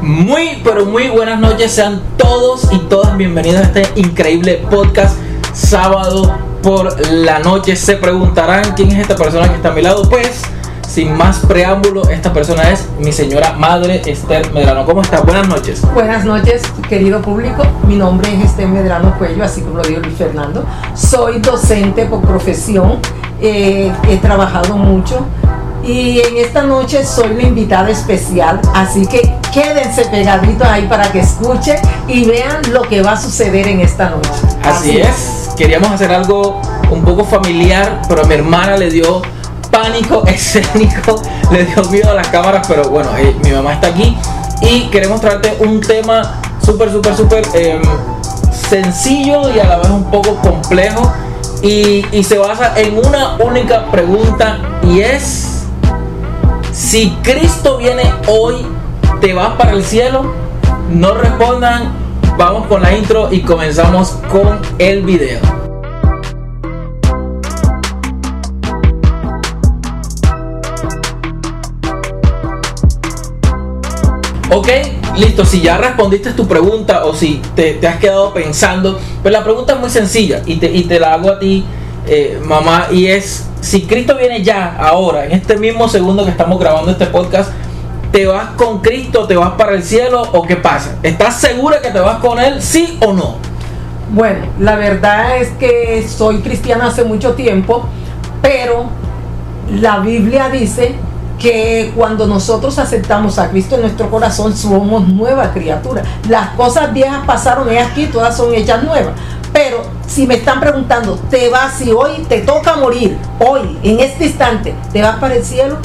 Muy, pero muy buenas noches. Sean todos y todas bienvenidos a este increíble podcast sábado por la noche. Se preguntarán quién es esta persona que está a mi lado. Pues, sin más preámbulo, esta persona es mi señora madre Esther Medrano. ¿Cómo está? Buenas noches. Buenas noches, querido público. Mi nombre es Esther Medrano Cuello, así como lo dijo Luis Fernando. Soy docente por profesión. Eh, he trabajado mucho y en esta noche soy una invitada especial, así que quédense pegaditos ahí para que escuchen y vean lo que va a suceder en esta noche. Así, es. Queríamos hacer algo un poco familiar, pero a mi hermana le dio pánico escénico, le dio miedo a las cámaras, pero bueno, eh, mi mamá está aquí y queremos traerte un tema súper, súper, súper em, sencillo y a la vez un poco complejo y, y se basa en una única pregunta y es si Cristo viene hoy, ¿te vas para el cielo? No respondan, vamos con la intro y comenzamos con el video. Ok, listo, si ya respondiste tu pregunta o si te, has quedado pensando, pues la pregunta es muy sencilla y te, y te la hago a ti, eh, mamá, y es, si Cristo viene ya, ahora, en este mismo segundo que estamos grabando este podcast, ¿te vas con Cristo, te vas para el cielo o qué pasa? ¿Estás segura que te vas con Él, sí o no? Bueno, la verdad es que soy cristiana hace mucho tiempo, pero la Biblia dice que cuando nosotros aceptamos a Cristo en nuestro corazón somos nueva criatura. Las cosas viejas pasaron aquí todas son hechas nuevas. Pero si me están preguntando, ¿te vas si hoy te toca morir? Hoy, en este instante, ¿te vas para el cielo?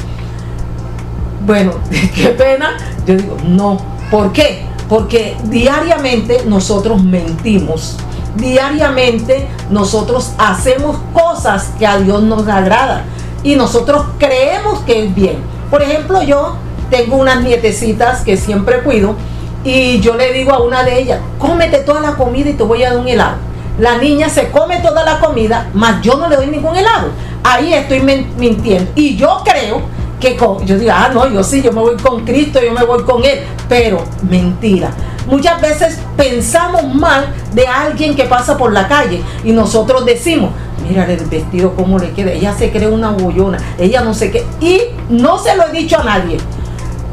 Bueno, qué pena. Yo digo, no. ¿Por qué? Porque diariamente nosotros mentimos. Diariamente nosotros hacemos cosas que a Dios nos agrada. Y nosotros creemos que es bien. Por ejemplo, yo tengo unas nietecitas que siempre cuido. Y yo le digo a una de ellas, cómete toda la comida y te voy a dar un helado la niña se come toda la comida, mas yo no le doy ningún helado. Ahí estoy mintiendo. Y yo creo que yo digo, ah, no, yo sí, yo me voy con Cristo, yo me voy con Él. Pero mentira. Muchas veces pensamos mal de alguien que pasa por la calle y nosotros decimos, mira el vestido cómo le queda, ella se cree una bollona, ella no sé qué. Y no se lo he dicho a nadie.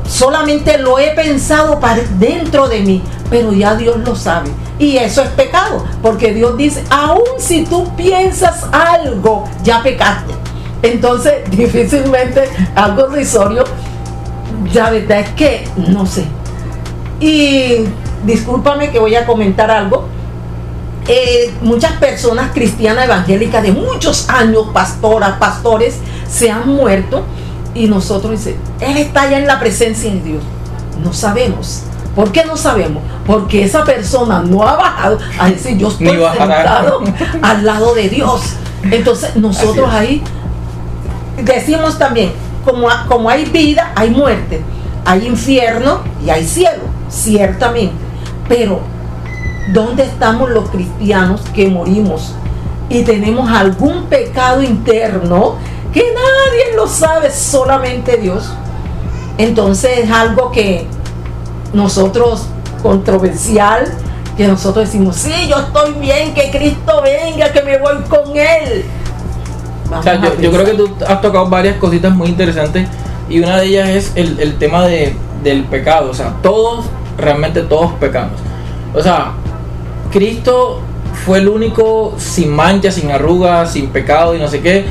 Solamente lo he pensado para dentro de mí, pero ya Dios lo sabe. Y eso es pecado, porque Dios dice, aun si tú piensas algo, ya pecaste. Entonces, difícilmente algo risorio, ya verdad es que no sé. Y discúlpame que voy a comentar algo. Eh, muchas personas cristianas evangélicas de muchos años, pastoras, pastores, se han muerto y nosotros dice, Él está ya en la presencia de Dios. No sabemos. ¿Por qué no sabemos? Porque esa persona no ha bajado a decir, yo estoy sentado al lado de Dios. Entonces nosotros ahí decimos también, como, como hay vida, hay muerte, hay infierno y hay cielo, ciertamente. Pero, ¿dónde estamos los cristianos que morimos y tenemos algún pecado interno que nadie lo sabe, solamente Dios. Entonces es algo que nosotros, controversial, que nosotros decimos, sí, yo estoy bien, que Cristo venga, que me voy con Él. Yo, creo que tú has tocado varias cositas muy interesantes y una de ellas es el, el tema de, del pecado. O sea, todos, realmente todos pecamos. O sea, Cristo fue el único sin mancha, sin arrugas, sin pecado y no sé qué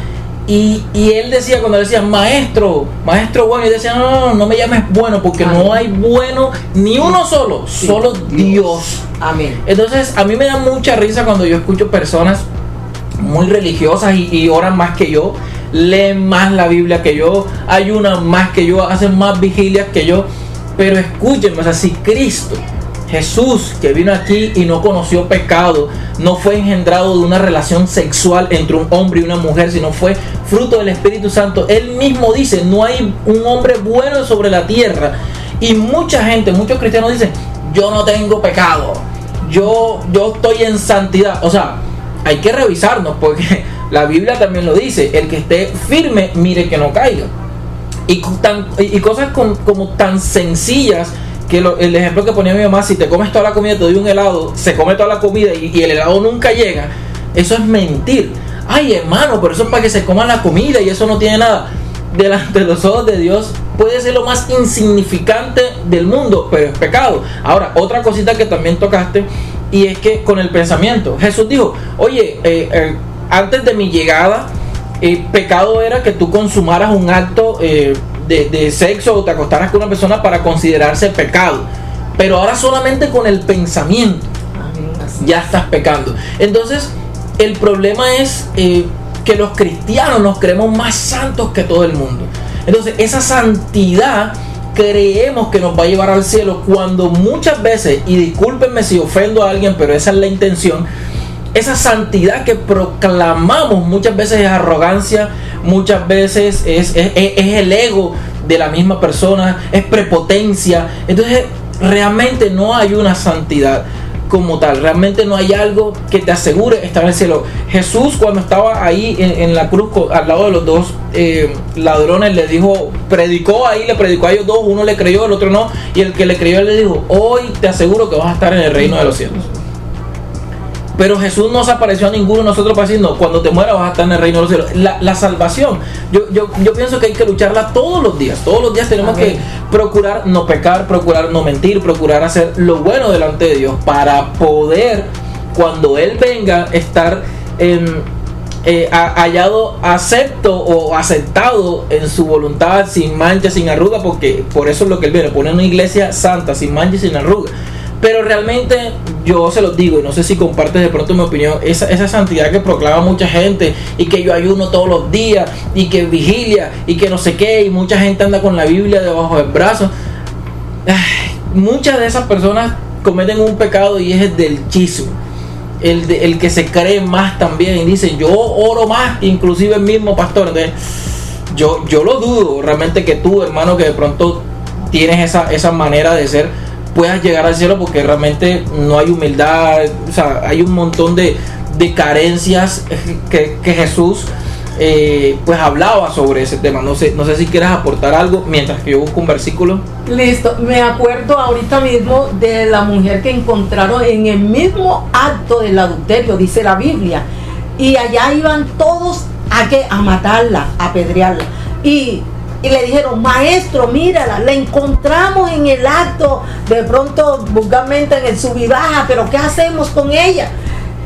y, él decía, cuando decía, maestro, maestro bueno, y decía, no, no, no, no me llames bueno, porque no hay bueno ni uno solo, solo Dios. Amén. Entonces, a mí me da mucha risa cuando yo escucho personas muy religiosas y, y oran más que yo, leen más la Biblia que yo, ayunan más que yo, hacen más vigilias que yo. Pero escúchenme, o sea, si Cristo Jesús que vino aquí y no conoció pecado, no fue engendrado de una relación sexual entre un hombre y una mujer, sino fue fruto del Espíritu Santo. Él mismo dice, no hay un hombre bueno sobre la tierra. Y mucha gente, muchos cristianos dicen, yo no tengo pecado, yo, yo estoy en santidad. O sea, hay que revisarnos porque la Biblia también lo dice, el que esté firme, mire que no caiga. Y, cosas como tan sencillas que el ejemplo que ponía mi mamá, si te comes toda la comida, te doy un helado, se come toda la comida y, el helado nunca llega, eso es mentir. Ay, hermano, pero eso es para que se coma la comida y eso no tiene nada. Delante de los ojos de Dios puede ser lo más insignificante del mundo, pero es pecado. Ahora, otra cosita que también tocaste, y es que con el pensamiento, Jesús dijo, oye, eh, eh, antes de mi llegada, el pecado era que tú consumaras un acto eh, de, sexo o te acostaras con una persona para considerarse pecado. Pero ahora solamente con el pensamiento ya estás pecando. Entonces, el problema es eh, que los cristianos nos creemos más santos que todo el mundo. Entonces, esa santidad creemos que nos va a llevar al cielo cuando muchas veces, y discúlpenme si ofendo a alguien, pero esa es la intención, esa santidad que proclamamos muchas veces es arrogancia, muchas veces es, es, el ego de la misma persona, es prepotencia. Entonces realmente no hay una santidad como tal. Realmente no hay algo que te asegure estar en el cielo. Jesús cuando estaba ahí en, la cruz al lado de los dos eh, ladrones le dijo, predicó ahí, le predicó a ellos dos, uno le creyó, el otro no, y el que le creyó le dijo, hoy te aseguro que vas a estar en el reino de los cielos. Pero Jesús no se apareció a ninguno de nosotros para decir, no, cuando te mueras vas a estar en el reino de los cielos. La, salvación, yo, yo, yo, pienso que hay que lucharla todos los días. Todos los días tenemos que procurar no pecar, procurar no mentir, procurar hacer lo bueno delante de Dios para poder, cuando Él venga, estar eh, hallado acepto o aceptado en su voluntad, sin mancha, sin arruga, porque por eso es lo que Él viene, poner una iglesia santa, sin mancha y sin arruga. Pero realmente yo se los digo, y no sé si compartes de pronto mi opinión, esa, esa santidad que proclama mucha gente y que yo ayuno todos los días y que vigilia y que no sé qué, y mucha gente anda con la Biblia debajo del brazo. muchas de esas personas cometen un pecado y es el del chisme. El, el que se cree más también y dice yo oro más, inclusive el mismo pastor. Entonces, yo, yo lo dudo realmente que tú, hermano, que de pronto tienes esa, esa manera de ser puedas llegar al cielo porque realmente no hay humildad, o sea, hay un montón de, carencias que, Jesús eh, pues hablaba sobre ese tema. No sé, no sé si quieres aportar algo mientras que yo busco un versículo. Listo, me acuerdo ahorita mismo de la mujer que encontraron en el mismo acto del adulterio, dice la Biblia. Y allá iban todos a, que, a matarla, a apedrearla. Y y le dijeron, maestro, mírala, la encontramos en el acto, de pronto vulgarmente en el subibaja, pero ¿qué hacemos con ella?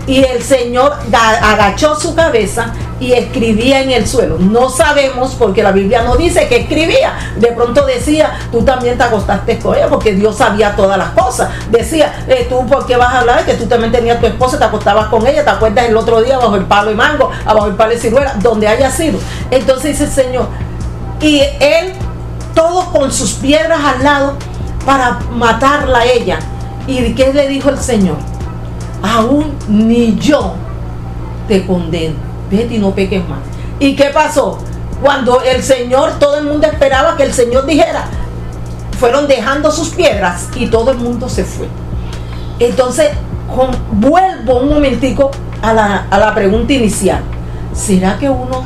Y el Señor agachó su cabeza y escribía en el suelo. No sabemos porque la Biblia no dice que escribía. De pronto decía, tú también te acostaste con ella porque Dios sabía todas las cosas. Decía, eh, tú por qué vas a hablar que tú también tenías tu esposa, te acostabas con ella, te acuerdas el otro día bajo el palo de mango, bajo el palo de ciruela, donde haya sido. Entonces dice el Señor, y él, todo con sus piedras al lado, para matarla a ella. ¿Y qué le dijo el Señor? Aún ni yo te condeno. Vete y no peques más. ¿Y qué pasó? Cuando el Señor, todo el mundo esperaba que el Señor dijera, fueron dejando sus piedras y todo el mundo se fue. Entonces, vuelvo un momentico a la, a la pregunta inicial. ¿Será que uno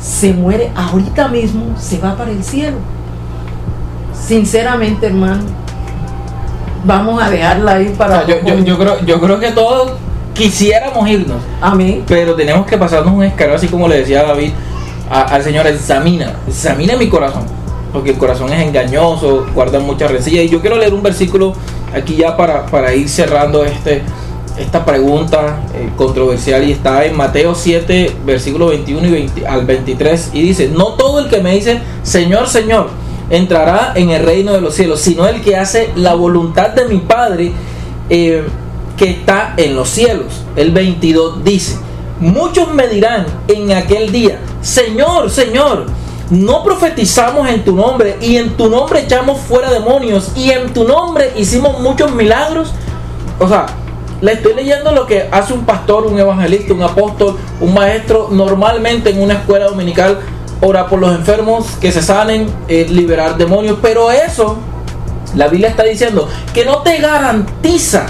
se muere ahorita mismo, se va para el cielo. Sinceramente, hermano, vamos a dejarla ahí para... yo, creo, yo creo que todos quisiéramos irnos. Amén. Pero tenemos que pasarnos un escalón, así como le decía David al Señor, examina, examina mi corazón. Porque el corazón es engañoso, guarda mucha rencilla. Y yo quiero leer un versículo aquí ya para, para ir cerrando este, esta pregunta eh, controversial y está en Mateo 7, versículo 21 y al 23 y dice, no todo el que me dice, Señor, Señor, entrará en el reino de los cielos, sino el que hace la voluntad de mi Padre eh, que está en los cielos. El 22 dice, muchos me dirán en aquel día, Señor, Señor, no profetizamos en tu nombre y en tu nombre echamos fuera demonios y en tu nombre hicimos muchos milagros. O sea, le estoy leyendo lo que hace un pastor, un evangelista, un apóstol, un maestro normalmente en una escuela dominical. Orar por los enfermos, que se sanen, eh, liberar demonios. Pero eso, la Biblia está diciendo que no te garantiza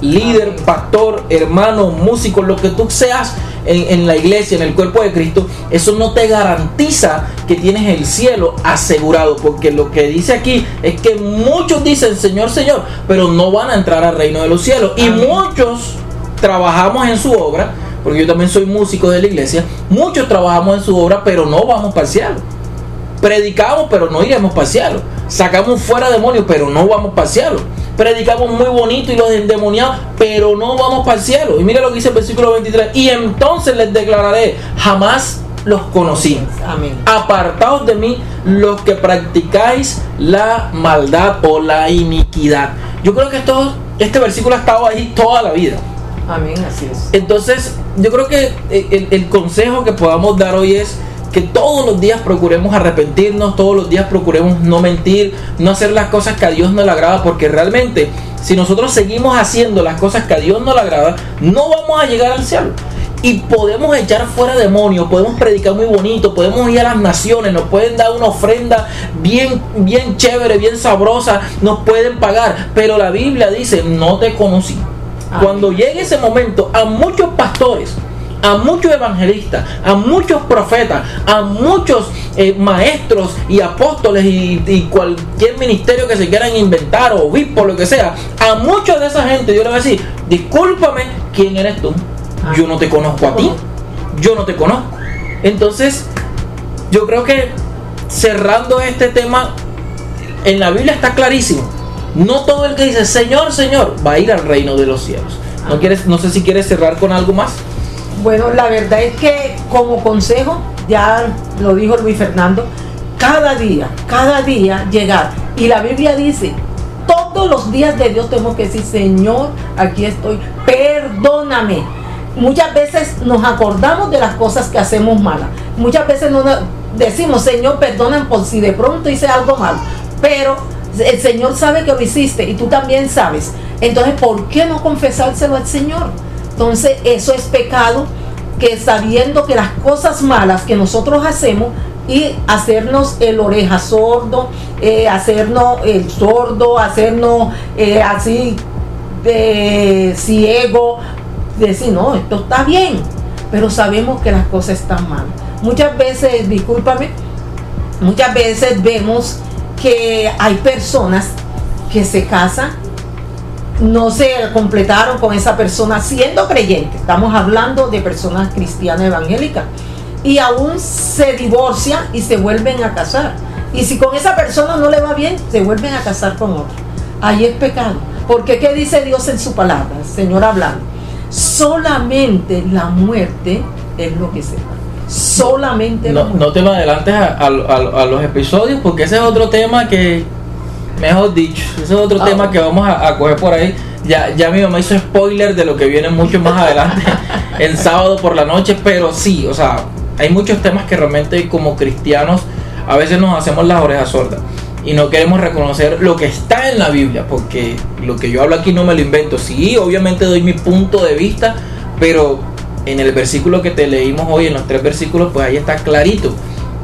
líder, pastor, hermano, músico, lo que tú seas en, en la iglesia, en el cuerpo de Cristo, eso no te garantiza que tienes el cielo asegurado, porque lo que dice aquí es que muchos dicen Señor, Señor, pero no van a entrar al reino de los cielos. Y Amén. muchos trabajamos en su obra, porque yo también soy músico de la iglesia, muchos trabajamos en su obra, pero no vamos para el cielo. Predicamos, pero no iremos para el cielo. Sacamos fuera demonios, pero no vamos para el cielo. Predicamos muy bonito y los endemoniados, pero no vamos para el cielo. Y mira lo que dice el versículo 23. Y entonces les declararé, jamás los conocí. Amén. Apartaos de mí los que practicáis la maldad o la iniquidad. Yo creo que esto, este versículo ha estado ahí toda la vida. Amén, así es. Entonces, yo creo que el, el consejo que podamos dar hoy es que todos los días procuremos arrepentirnos, todos los días procuremos no mentir, no hacer las cosas que a Dios no le agrada, porque realmente si nosotros seguimos haciendo las cosas que a Dios no le agrada, no vamos a llegar al cielo. Y podemos echar fuera demonios, podemos predicar muy bonito, podemos ir a las naciones, nos pueden dar una ofrenda bien, bien chévere, bien sabrosa, nos pueden pagar. Pero la Biblia dice, no te conocí. Cuando llegue ese momento, a muchos pastores, a muchos evangelistas, a muchos profetas, a muchos eh, maestros y apóstoles y, y cualquier ministerio que se quieran inventar o obispo, lo que sea, a mucha de esa gente yo le voy a decir, discúlpame, ¿quién eres tú? Yo no te conozco a ti, yo no te conozco. Entonces, yo creo que cerrando este tema, en la Biblia está clarísimo. No todo el que dice Señor, Señor va a ir al reino de los cielos. ¿No, quieres, no sé si quieres cerrar con algo más. Bueno, la verdad es que como consejo, ya lo dijo Luis Fernando, cada día, cada día llegar. Y la Biblia dice, todos los días de Dios tenemos que decir, Señor, aquí estoy, perdóname. Muchas veces nos acordamos de las cosas que hacemos malas. Muchas veces no nos- decimos, Señor, perdóname por si de pronto hice algo malo. Pero el Señor sabe que lo hiciste y tú también sabes. Entonces, ¿por qué no confesárselo al Señor? Entonces, eso es pecado que sabiendo que las cosas malas que nosotros hacemos y hacernos el oreja sordo, eh, hacernos el sordo, hacernos eh, así de ciego, decir, no, esto está bien, pero sabemos que las cosas están mal. Muchas veces, discúlpame, muchas veces vemos que hay personas que se casan, no se completaron con esa persona siendo creyente. Estamos hablando de personas cristianas evangélicas. Y aún se divorcian y se vuelven a casar. Y si con esa persona no le va bien, se vuelven a casar con otro. Ahí es pecado. Porque ¿qué dice Dios en su palabra? Señor hablando. Solamente la muerte es lo que se va. Solamente la No, muerte. no te me adelantes a, a- a- a los episodios porque ese es otro tema que, mejor dicho, ese es otro Ah. tema que vamos a, a coger por ahí. Ya, ya mi mamá hizo spoiler de lo que viene mucho más adelante el sábado por la noche, pero sí, o sea, hay muchos temas que realmente como cristianos a veces nos hacemos las orejas sordas y no queremos reconocer lo que está en la Biblia, porque lo que yo hablo aquí no me lo invento. Sí, obviamente doy mi punto de vista, pero en el versículo que te leímos hoy, en los tres versículos, pues ahí está clarito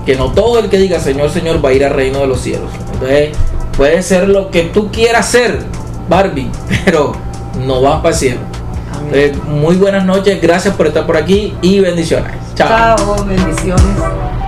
que no todo el que diga Señor, Señor va a ir al reino de los cielos. Entonces, puede ser lo que tú quieras ser, Barbie, pero no vas para el cielo. Entonces, muy buenas noches, gracias por estar por aquí y bendiciones. Chao. Chao, bendiciones.